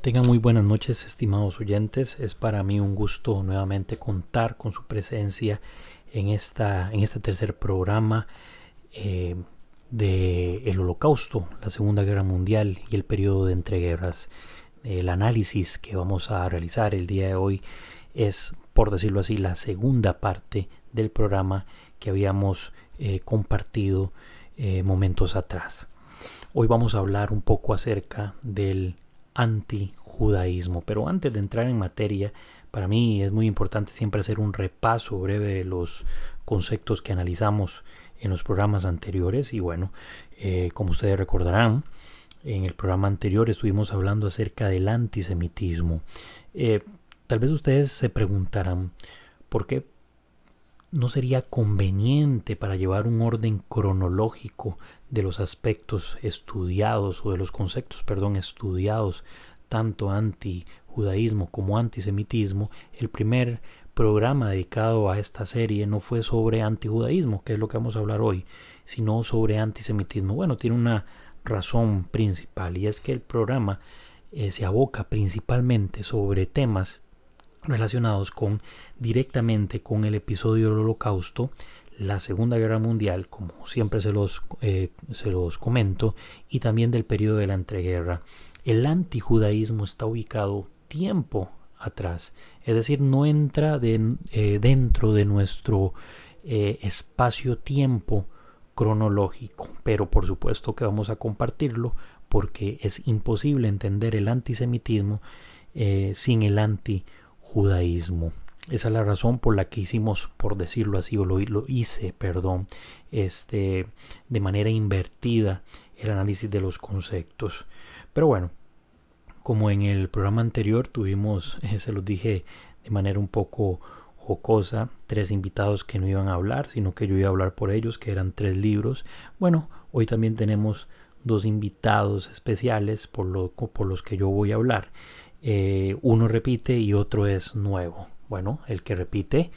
Tengan muy buenas noches, estimados oyentes. Es para mí un gusto nuevamente contar con su presencia en, esta, en este tercer programa eh, de el Holocausto, la Segunda Guerra Mundial y el periodo de entreguerras. El análisis que vamos a realizar el día de hoy es, por decirlo así, la segunda parte del programa que habíamos eh, compartido eh, momentos atrás. Hoy vamos a hablar un poco acerca del antijudaísmo. Pero antes de entrar en materia, para mí es muy importante siempre hacer un repaso breve de los conceptos que analizamos en los programas anteriores. Y bueno, eh, como ustedes recordarán, en el programa anterior estuvimos hablando acerca del antisemitismo. Eh, tal vez ustedes se preguntarán, ¿por qué no sería conveniente para llevar un orden cronológico de los aspectos estudiados o de los conceptos, perdón, estudiados tanto anti-judaísmo como antisemitismo, el primer programa dedicado a esta serie no fue sobre antijudaísmo, que es lo que vamos a hablar hoy, sino sobre antisemitismo. Bueno, tiene una razón principal y es que el programa eh, se aboca principalmente sobre temas relacionados con directamente con el episodio del holocausto, la Segunda Guerra Mundial, como siempre se los, eh, se los comento, y también del periodo de la entreguerra. El antijudaísmo está ubicado tiempo atrás, es decir, no entra eh, dentro de nuestro eh, espacio-tiempo cronológico, pero por supuesto que vamos a compartirlo porque es imposible entender el antisemitismo sin el antijudaísmo judaísmo. Esa es la razón por la que hicimos, por decirlo así, o lo, hice, perdón, este, de manera invertida el análisis de los conceptos. Pero bueno, como en el programa anterior tuvimos, se los dije de manera un poco jocosa, tres invitados que no iban a hablar, sino que yo iba a hablar por ellos, que eran tres libros. Bueno, hoy también tenemos dos invitados especiales por, lo, por los que yo voy a hablar. Eh, uno repite y otro es nuevo. Bueno, el que repite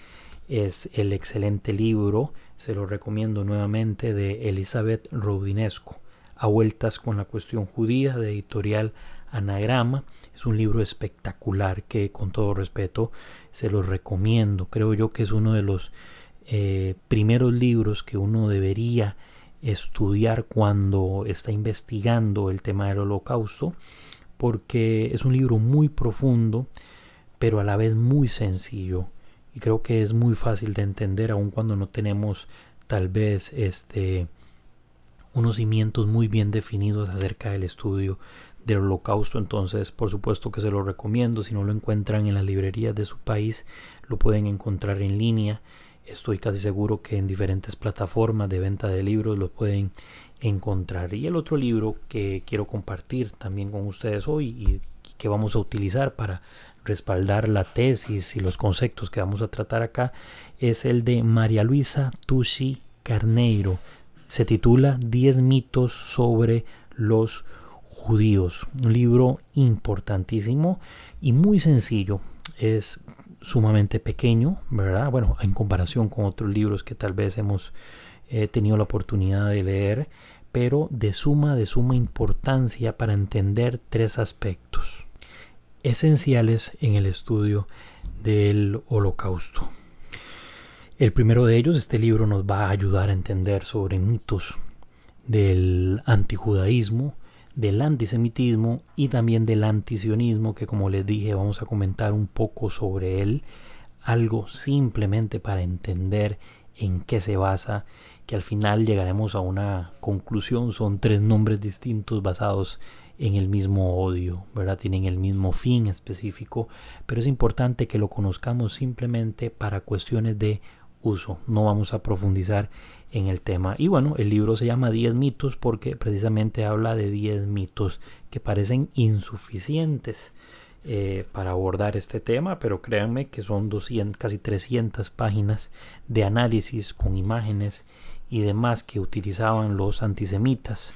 es el excelente libro, se lo recomiendo nuevamente, de Elizabeth Rodinesco, A vueltas con la cuestión judía, de editorial Anagrama. Es un libro espectacular que con todo respeto se los recomiendo. Creo yo que es uno de los eh, primeros libros que uno debería estudiar cuando está investigando el tema del holocausto porque es un libro muy profundo, pero a la vez muy sencillo. Y creo que es muy fácil de entender, aun cuando no tenemos tal vez este unos cimientos muy bien definidos acerca del estudio del holocausto. Entonces, por supuesto que se lo recomiendo. Si no lo encuentran en las librerías de su país, lo pueden encontrar en línea. Estoy casi seguro que en diferentes plataformas de venta de libros lo pueden encontrar. Y el otro libro que quiero compartir también con ustedes hoy y que vamos a utilizar para respaldar la tesis y los conceptos que vamos a tratar acá es el de María Luisa Tusi Carneiro. Se titula 10 mitos sobre los judíos. Un libro importantísimo y muy sencillo. Es sumamente pequeño, ¿verdad? Bueno, en comparación con otros libros que tal vez hemos eh, tenido la oportunidad de leer pero de suma, de suma importancia para entender tres aspectos esenciales en el estudio del holocausto. El primero de ellos, este libro nos va a ayudar a entender sobre mitos del antijudaísmo, del antisemitismo y también del antisionismo, que como les dije vamos a comentar un poco sobre él, algo simplemente para entender en qué se basa que al final llegaremos a una conclusión. Son tres nombres distintos basados en el mismo odio, ¿verdad? Tienen el mismo fin específico, pero es importante que lo conozcamos simplemente para cuestiones de uso. No vamos a profundizar en el tema. Y bueno, el libro se llama 10 mitos porque precisamente habla de 10 mitos que parecen insuficientes eh, para abordar este tema, pero créanme que son 200, casi 300 páginas de análisis con imágenes y demás que utilizaban los antisemitas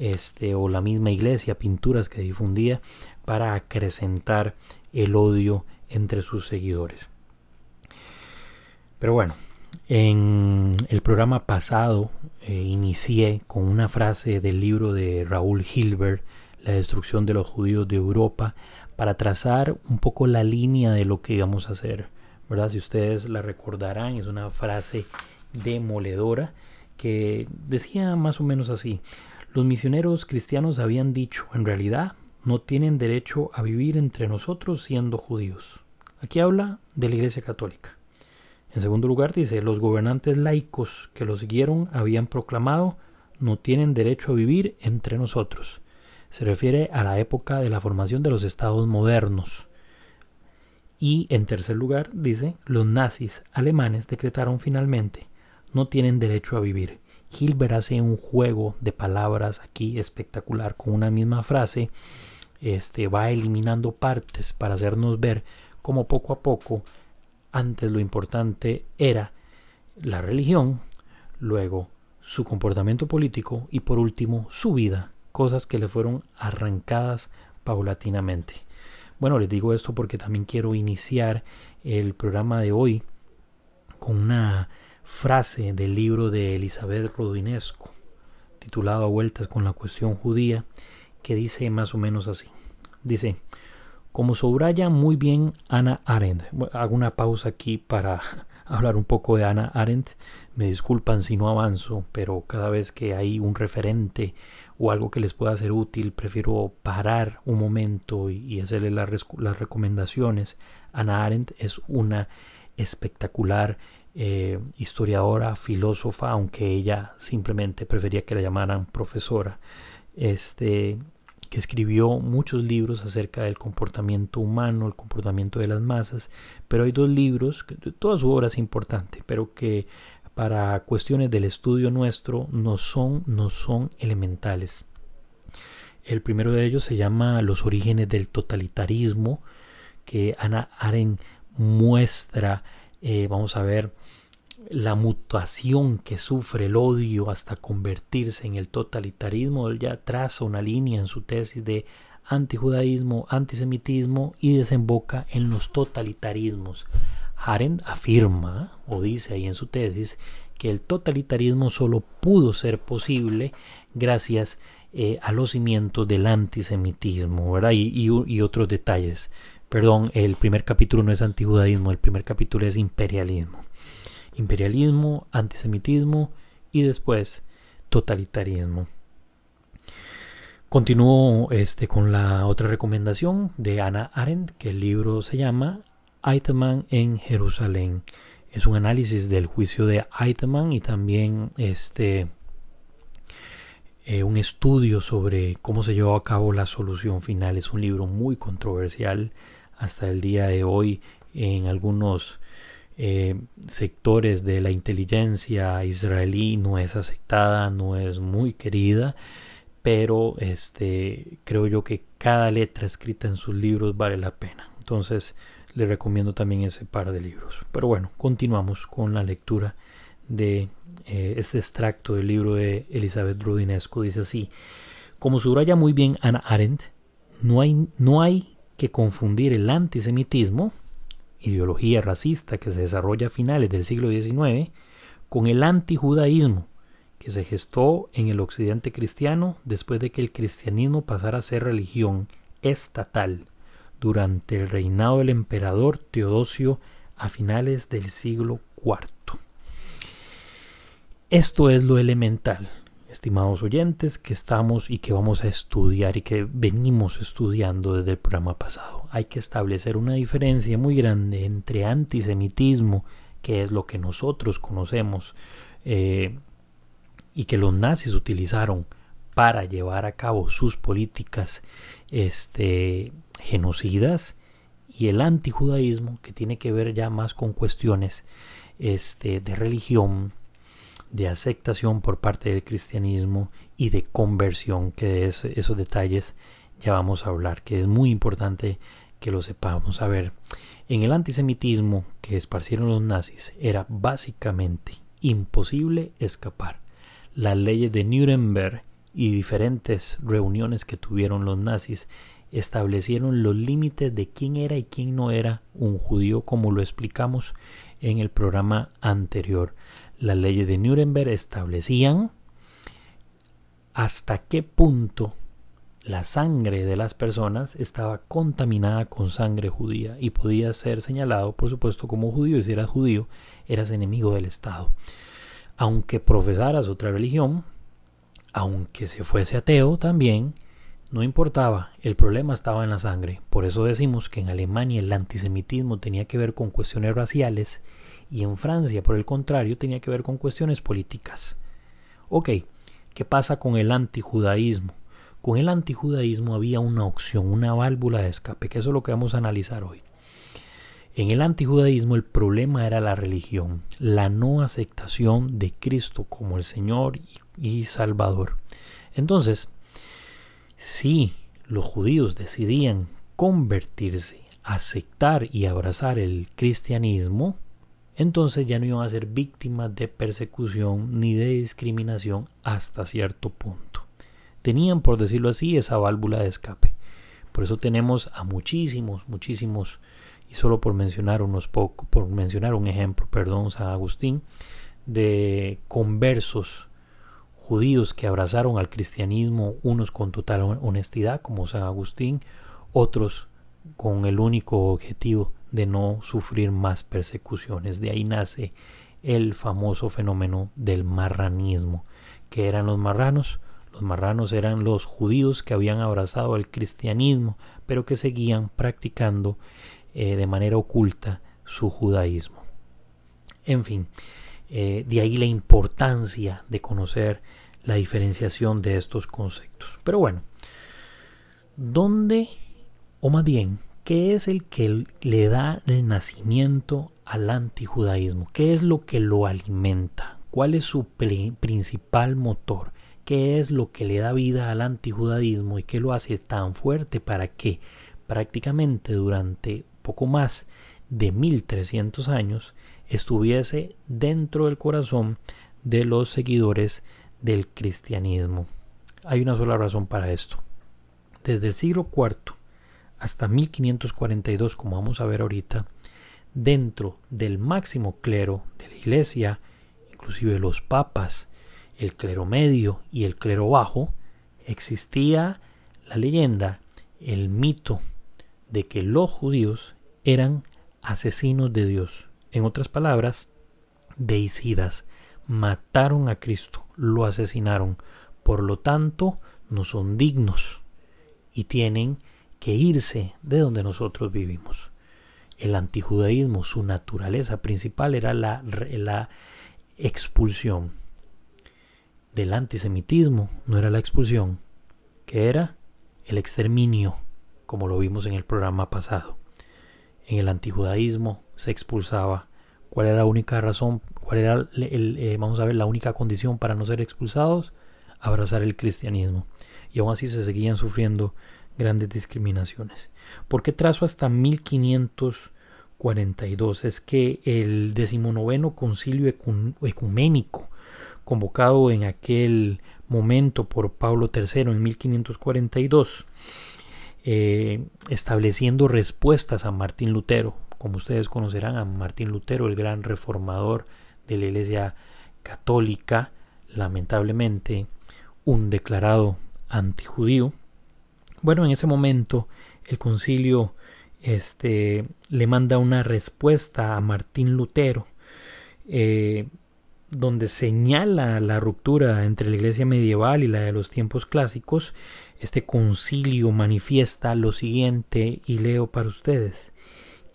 este, o la misma iglesia, pinturas que difundía para acrecentar el odio entre sus seguidores. Pero bueno, en el programa pasado eh, inicié con una frase del libro de Raúl Hilbert, la destrucción de los judíos de Europa, para trazar un poco la línea de lo que íbamos a hacer. ¿verdad? Si ustedes la recordarán, es una frase demoledora que decía más o menos así. Los misioneros cristianos habían dicho, en realidad, no tienen derecho a vivir entre nosotros siendo judíos. Aquí habla de la Iglesia Católica. En segundo lugar dice, los gobernantes laicos que los siguieron habían proclamado, no tienen derecho a vivir entre nosotros. Se refiere a la época de la formación de los estados modernos. Y en tercer lugar dice, los nazis alemanes decretaron finalmente, no tienen derecho a vivir. Hilbert hace un juego de palabras aquí espectacular con una misma frase. Este va eliminando partes para hacernos ver cómo poco a poco antes lo importante era la religión, luego su comportamiento político y por último su vida, cosas que le fueron arrancadas paulatinamente. Bueno, les digo esto porque también quiero iniciar el programa de hoy con una frase del libro de Elizabeth Rodinesco, titulado A vueltas con la cuestión judía, que dice más o menos así. Dice, como subraya muy bien Ana Arendt, hago una pausa aquí para hablar un poco de Ana Arendt, me disculpan si no avanzo, pero cada vez que hay un referente o algo que les pueda ser útil, prefiero parar un momento y, hacerle las, las recomendaciones. Ana Arendt es una espectacular eh, historiadora, filósofa, aunque ella simplemente prefería que la llamaran profesora, este, que escribió muchos libros acerca del comportamiento humano, el comportamiento de las masas, pero hay dos libros, toda su obra es importante, pero que para cuestiones del estudio nuestro no son, no son elementales. El primero de ellos se llama Los orígenes del totalitarismo, que Ana Arendt muestra, eh, vamos a ver, la mutación que sufre el odio hasta convertirse en el totalitarismo, él ya traza una línea en su tesis de antijudaísmo, antisemitismo y desemboca en los totalitarismos. Arendt afirma o dice ahí en su tesis que el totalitarismo solo pudo ser posible gracias eh, a los cimientos del antisemitismo ¿verdad? Y, y otros detalles. Perdón, el primer capítulo no es antijudaísmo, el primer capítulo es imperialismo imperialismo, antisemitismo y después totalitarismo. Continúo este, con la otra recomendación de Ana Arendt, que el libro se llama Eitemann en Jerusalén. Es un análisis del juicio de Eitemann y también este, eh, un estudio sobre cómo se llevó a cabo la solución final. Es un libro muy controversial hasta el día de hoy en algunos eh, sectores de la inteligencia israelí no es aceptada, no es muy querida, pero este creo yo que cada letra escrita en sus libros vale la pena. Entonces le recomiendo también ese par de libros. Pero bueno, continuamos con la lectura de eh, este extracto del libro de Elizabeth Rudinesco. Dice así, como subraya muy bien Ana Arendt, no hay, no hay que confundir el antisemitismo ideología racista que se desarrolla a finales del siglo XIX, con el antijudaísmo que se gestó en el occidente cristiano después de que el cristianismo pasara a ser religión estatal durante el reinado del emperador Teodosio a finales del siglo IV. Esto es lo elemental, estimados oyentes, que estamos y que vamos a estudiar y que venimos estudiando desde el programa pasado. Hay que establecer una diferencia muy grande entre antisemitismo, que es lo que nosotros conocemos eh, y que los nazis utilizaron para llevar a cabo sus políticas este, genocidas, y el antijudaísmo, que tiene que ver ya más con cuestiones este, de religión, de aceptación por parte del cristianismo y de conversión, que esos detalles ya vamos a hablar, que es muy importante que lo sepamos. A ver, en el antisemitismo que esparcieron los nazis era básicamente imposible escapar. Las leyes de Nuremberg y diferentes reuniones que tuvieron los nazis establecieron los límites de quién era y quién no era un judío, como lo explicamos en el programa anterior las leyes de Nuremberg establecían hasta qué punto la sangre de las personas estaba contaminada con sangre judía y podía ser señalado, por supuesto, como judío. Y si eras judío, eras enemigo del Estado. Aunque profesaras otra religión, aunque se fuese ateo también, no importaba, el problema estaba en la sangre. Por eso decimos que en Alemania el antisemitismo tenía que ver con cuestiones raciales y en Francia, por el contrario, tenía que ver con cuestiones políticas. Ok, ¿qué pasa con el antijudaísmo? Con el antijudaísmo había una opción, una válvula de escape, que eso es lo que vamos a analizar hoy. En el antijudaísmo el problema era la religión, la no aceptación de Cristo como el Señor y Salvador. Entonces, si los judíos decidían convertirse, aceptar y abrazar el cristianismo, entonces ya no iban a ser víctimas de persecución ni de discriminación hasta cierto punto tenían, por decirlo así, esa válvula de escape. Por eso tenemos a muchísimos, muchísimos, y solo por mencionar unos pocos, por mencionar un ejemplo, perdón, San Agustín, de conversos judíos que abrazaron al cristianismo, unos con total honestidad, como San Agustín, otros con el único objetivo de no sufrir más persecuciones. De ahí nace el famoso fenómeno del marranismo, que eran los marranos, los marranos eran los judíos que habían abrazado el cristianismo, pero que seguían practicando eh, de manera oculta su judaísmo. En fin, eh, de ahí la importancia de conocer la diferenciación de estos conceptos. Pero bueno, ¿dónde, o más bien, qué es el que le da el nacimiento al antijudaísmo? ¿Qué es lo que lo alimenta? ¿Cuál es su principal motor? qué es lo que le da vida al antijudaísmo y qué lo hace tan fuerte para que prácticamente durante poco más de 1300 años estuviese dentro del corazón de los seguidores del cristianismo. Hay una sola razón para esto. Desde el siglo IV hasta 1542, como vamos a ver ahorita, dentro del máximo clero de la iglesia, inclusive los papas, el clero medio y el clero bajo, existía la leyenda, el mito de que los judíos eran asesinos de Dios. En otras palabras, deicidas, mataron a Cristo, lo asesinaron, por lo tanto no son dignos y tienen que irse de donde nosotros vivimos. El antijudaísmo, su naturaleza principal era la, la expulsión, del antisemitismo no era la expulsión, que era el exterminio, como lo vimos en el programa pasado. En el antijudaísmo se expulsaba. ¿Cuál era la única razón? ¿Cuál era, el, eh, vamos a ver, la única condición para no ser expulsados? Abrazar el cristianismo. Y aún así se seguían sufriendo grandes discriminaciones. ¿Por qué trazo hasta 1542? Es que el decimonoveno concilio ecuménico convocado en aquel momento por Pablo III en 1542, eh, estableciendo respuestas a Martín Lutero. Como ustedes conocerán a Martín Lutero, el gran reformador de la Iglesia Católica, lamentablemente un declarado antijudío. Bueno, en ese momento el concilio este, le manda una respuesta a Martín Lutero eh, donde señala la ruptura entre la iglesia medieval y la de los tiempos clásicos, este concilio manifiesta lo siguiente y leo para ustedes.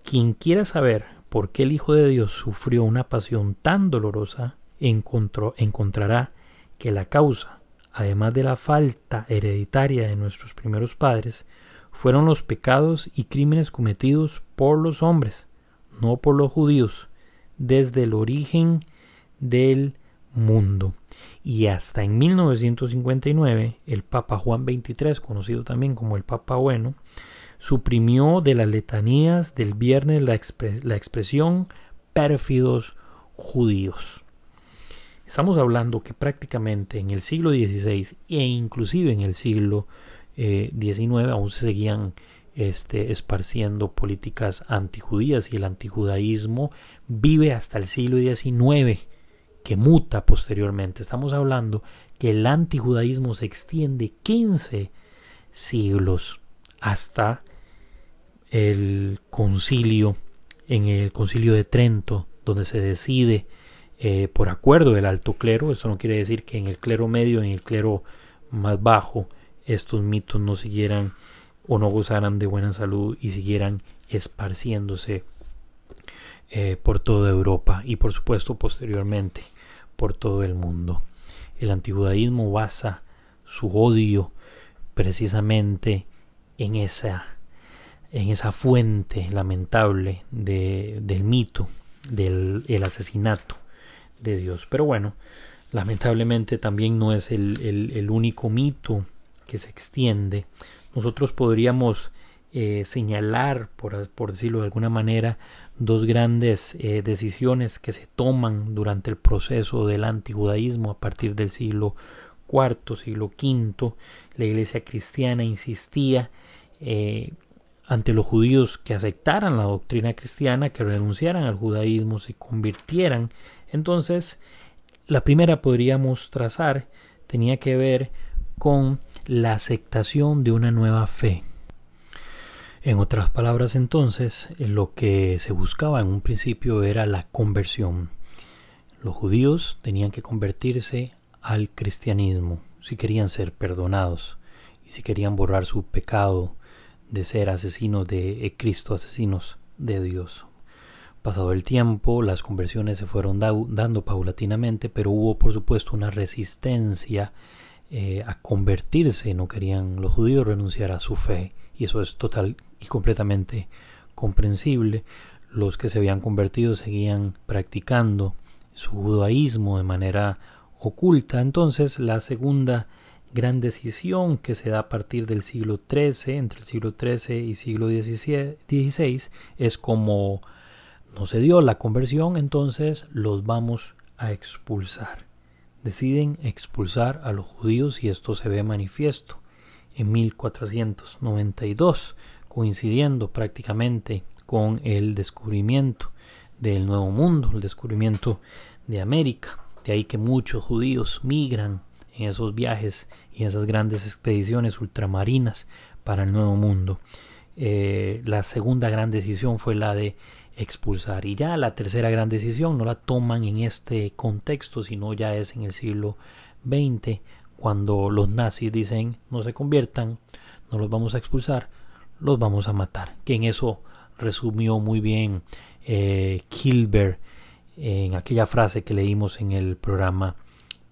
Quien quiera saber por qué el Hijo de Dios sufrió una pasión tan dolorosa, encontrará que la causa, además de la falta hereditaria de nuestros primeros padres, fueron los pecados y crímenes cometidos por los hombres, no por los judíos, desde el origen del mundo. Y hasta en 1959, el Papa Juan XXIII, conocido también como el Papa Bueno, suprimió de las letanías del viernes la, expresión pérfidos judíos. Estamos hablando que prácticamente en el siglo XVI e inclusive en el siglo XIX eh, aún se seguían este, esparciendo políticas antijudías y el antijudaísmo vive hasta el siglo XIX que muta posteriormente. Estamos hablando que el antijudaísmo se extiende 15 siglos hasta el concilio, en el concilio de Trento, donde se decide eh, por acuerdo del alto clero, eso no quiere decir que en el clero medio, en el clero más bajo, estos mitos no siguieran o no gozaran de buena salud y siguieran esparciéndose eh, por toda Europa y por supuesto posteriormente por todo el mundo. El antijudaísmo basa su odio precisamente en esa, en esa fuente lamentable de, del mito, del el asesinato de Dios. Pero bueno, lamentablemente también no es el, el, único mito que se extiende. Nosotros podríamos eh, señalar, por, por, decirlo de alguna manera, dos grandes eh, decisiones que se toman durante el proceso del antijudaísmo a partir del siglo IV, siglo V. La iglesia cristiana insistía eh, ante los judíos que aceptaran la doctrina cristiana, que renunciaran al judaísmo, se convirtieran. Entonces, la primera podríamos trazar tenía que ver con la aceptación de una nueva fe. En otras palabras, entonces, lo que se buscaba en un principio era la conversión. Los judíos tenían que convertirse al cristianismo si querían ser perdonados y si querían borrar su pecado de ser asesinos de Cristo, asesinos de Dios. Pasado el tiempo, las conversiones se fueron dando paulatinamente, pero hubo por supuesto una resistencia eh, a convertirse. No querían los judíos renunciar a su fe y eso es total y completamente comprensible. Los que se habían convertido seguían practicando su judaísmo de manera oculta. Entonces, la segunda gran decisión que se da a partir del siglo XIII, entre el siglo XIII y siglo XVI, es como no se dio la conversión, entonces los vamos a expulsar. Deciden expulsar a los judíos y esto se ve manifiesto en 1492, coincidiendo prácticamente con el descubrimiento del Nuevo Mundo, el descubrimiento de América. De ahí que muchos judíos migran en esos viajes y en esas grandes expediciones ultramarinas para el Nuevo Mundo. Eh, la segunda gran decisión fue la de expulsar. Y ya la tercera gran decisión no la toman en este contexto, sino ya es en el siglo XX, cuando los nazis dicen no se conviertan, no los vamos a expulsar, los vamos a matar. Que en eso resumió muy bien eh, Kilber en aquella frase que leímos en el programa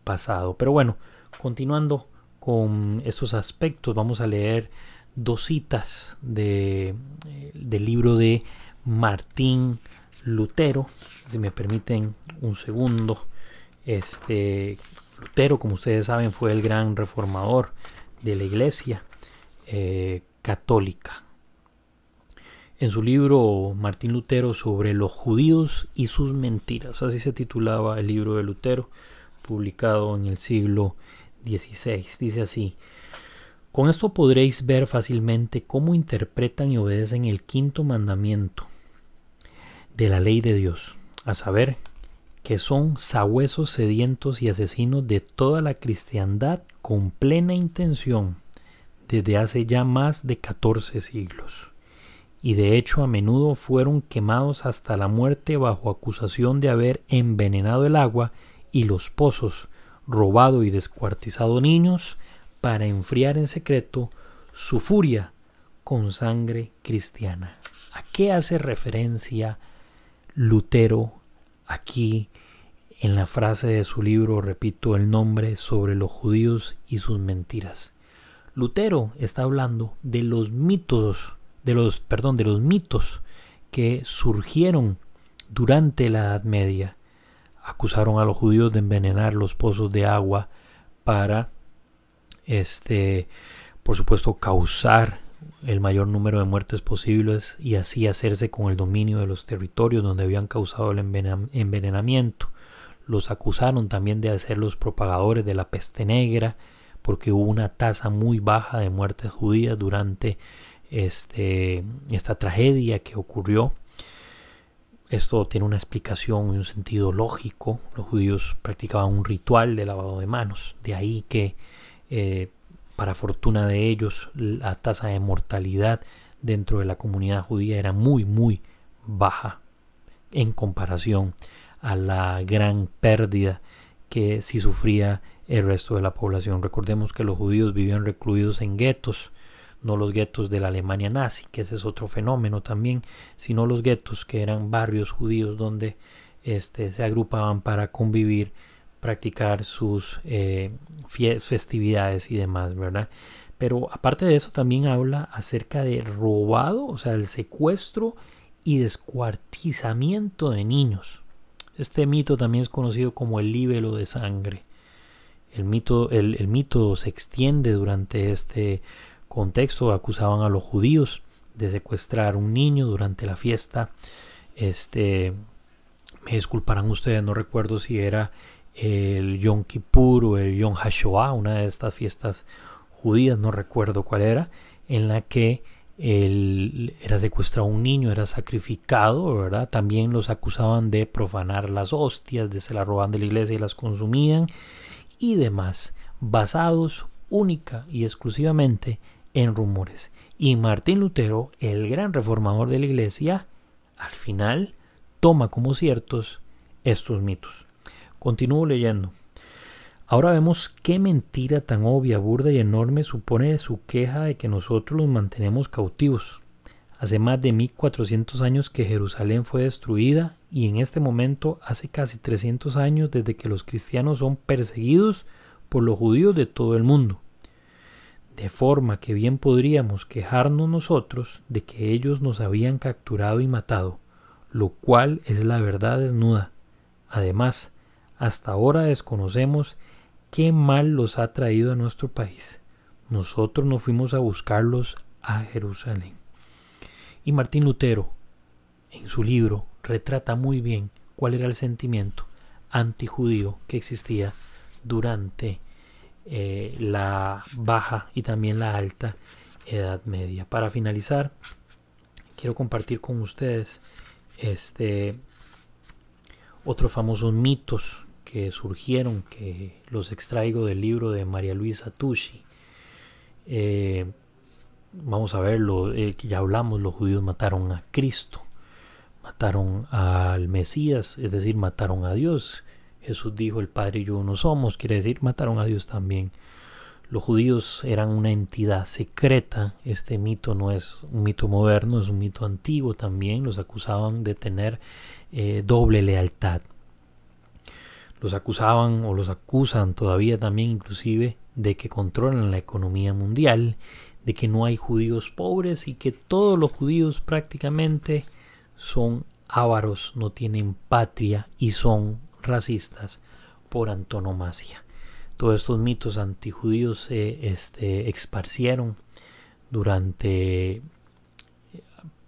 pasado. Pero bueno, continuando con estos aspectos, vamos a leer dos citas de, eh, del libro de Martín Lutero. Si me permiten un segundo. Este Lutero, como ustedes saben, fue el gran reformador de la iglesia eh, católica. En su libro Martín Lutero sobre los judíos y sus mentiras, así se titulaba el libro de Lutero, publicado en el siglo XVI. Dice así, con esto podréis ver fácilmente cómo interpretan y obedecen el quinto mandamiento de la ley de Dios, a saber, que son sabuesos sedientos y asesinos de toda la cristiandad con plena intención desde hace ya más de catorce siglos, y de hecho a menudo fueron quemados hasta la muerte bajo acusación de haber envenenado el agua y los pozos, robado y descuartizado niños, para enfriar en secreto su furia con sangre cristiana. ¿A qué hace referencia Lutero aquí en la frase de su libro, repito el nombre, sobre los judíos y sus mentiras. Lutero está hablando de los mitos, de los, perdón, de los mitos que surgieron durante la Edad Media. Acusaron a los judíos de envenenar los pozos de agua para, este, por supuesto, causar el mayor número de muertes posibles y así hacerse con el dominio de los territorios donde habían causado el envenenamiento. Los acusaron también de ser los propagadores de la peste negra porque hubo una tasa muy baja de muertes judías durante este, esta tragedia que ocurrió. Esto tiene una explicación y un sentido lógico. Los judíos practicaban un ritual de lavado de manos. De ahí que eh, para fortuna de ellos, la tasa de mortalidad dentro de la comunidad judía era muy, muy baja en comparación a la gran pérdida que si sufría el resto de la población. Recordemos que los judíos vivían recluidos en guetos, no los guetos de la Alemania nazi, que ese es otro fenómeno también, sino los guetos que eran barrios judíos donde este, se agrupaban para convivir, practicar sus eh, festividades y demás, ¿verdad? Pero aparte de eso también habla acerca de robado, o sea, el secuestro y descuartizamiento de niños. Este mito también es conocido como el libelo de sangre. El mito, el, mito se extiende durante este contexto. Acusaban a los judíos de secuestrar un niño durante la fiesta. Este, me disculparán ustedes, no recuerdo si era el Yom Kippur o el Yom HaShoah, una de estas fiestas judías, no recuerdo cuál era, en la que era secuestrado un niño, era sacrificado, ¿verdad? También los acusaban de profanar las hostias, de se las roban de la iglesia y las consumían y demás, basados única y exclusivamente en rumores. Y Martín Lutero, el gran reformador de la iglesia, al final toma como ciertos estos mitos. Continúo leyendo. Ahora vemos qué mentira tan obvia, burda y enorme supone su queja de que nosotros los mantenemos cautivos. Hace más de 1400 años que Jerusalén fue destruida y en este momento hace casi 300 años desde que los cristianos son perseguidos por los judíos de todo el mundo. De forma que bien podríamos quejarnos nosotros de que ellos nos habían capturado y matado, lo cual es la verdad desnuda. Además, hasta ahora desconocemos qué mal los ha traído a nuestro país. Nosotros no fuimos a buscarlos a Jerusalén. Y Martín Lutero, en su libro, retrata muy bien cuál era el sentimiento antijudío que existía durante eh, la baja y también la alta Edad Media. Para finalizar, quiero compartir con ustedes este otros famosos mitos que surgieron, que los extraigo del libro de María Luisa Tucci. Eh, vamos a verlo, eh, ya hablamos, los judíos mataron a Cristo, mataron al Mesías, es decir, mataron a Dios. Jesús dijo, el Padre y yo no somos, quiere decir, mataron a Dios también. Los judíos eran una entidad secreta, este mito no es un mito moderno, es un mito antiguo también, los acusaban de tener eh, doble lealtad los acusaban o los acusan todavía también inclusive de que controlan la economía mundial, de que no hay judíos pobres y que todos los judíos prácticamente son ávaros, no tienen patria y son racistas por antonomasia. Todos estos mitos antijudíos se este, esparcieron durante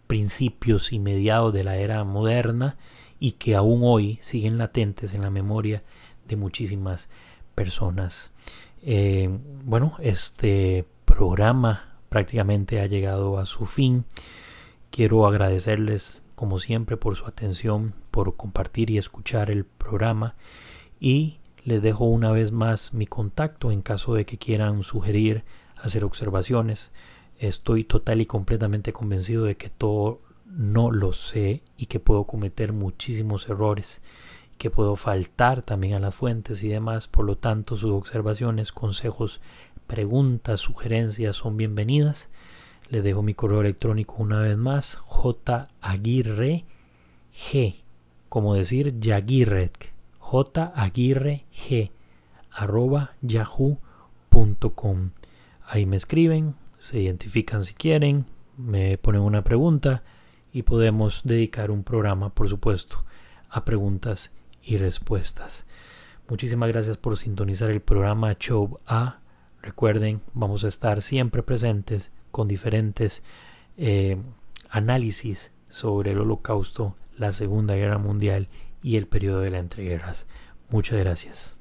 principios y mediados de la era moderna y que aún hoy siguen latentes en la memoria de muchísimas personas. Eh, bueno, este programa prácticamente ha llegado a su fin. Quiero agradecerles como siempre por su atención, por compartir y escuchar el programa y les dejo una vez más mi contacto en caso de que quieran sugerir, hacer observaciones. Estoy total y completamente convencido de que todo no lo sé y que puedo cometer muchísimos errores, que puedo faltar también a las fuentes y demás, por lo tanto sus observaciones, consejos, preguntas, sugerencias son bienvenidas. Le dejo mi correo electrónico una vez más, J Aguirre G, como decir Yaguirre, J Aguirre G, arroba yahoo.com. Ahí me escriben, se identifican si quieren, me ponen una pregunta y podemos dedicar un programa, por supuesto, a preguntas y respuestas. Muchísimas gracias por sintonizar el programa Show A. Recuerden, vamos a estar siempre presentes con diferentes eh, análisis sobre el holocausto, la Segunda Guerra Mundial y el periodo de las entreguerras. Muchas gracias.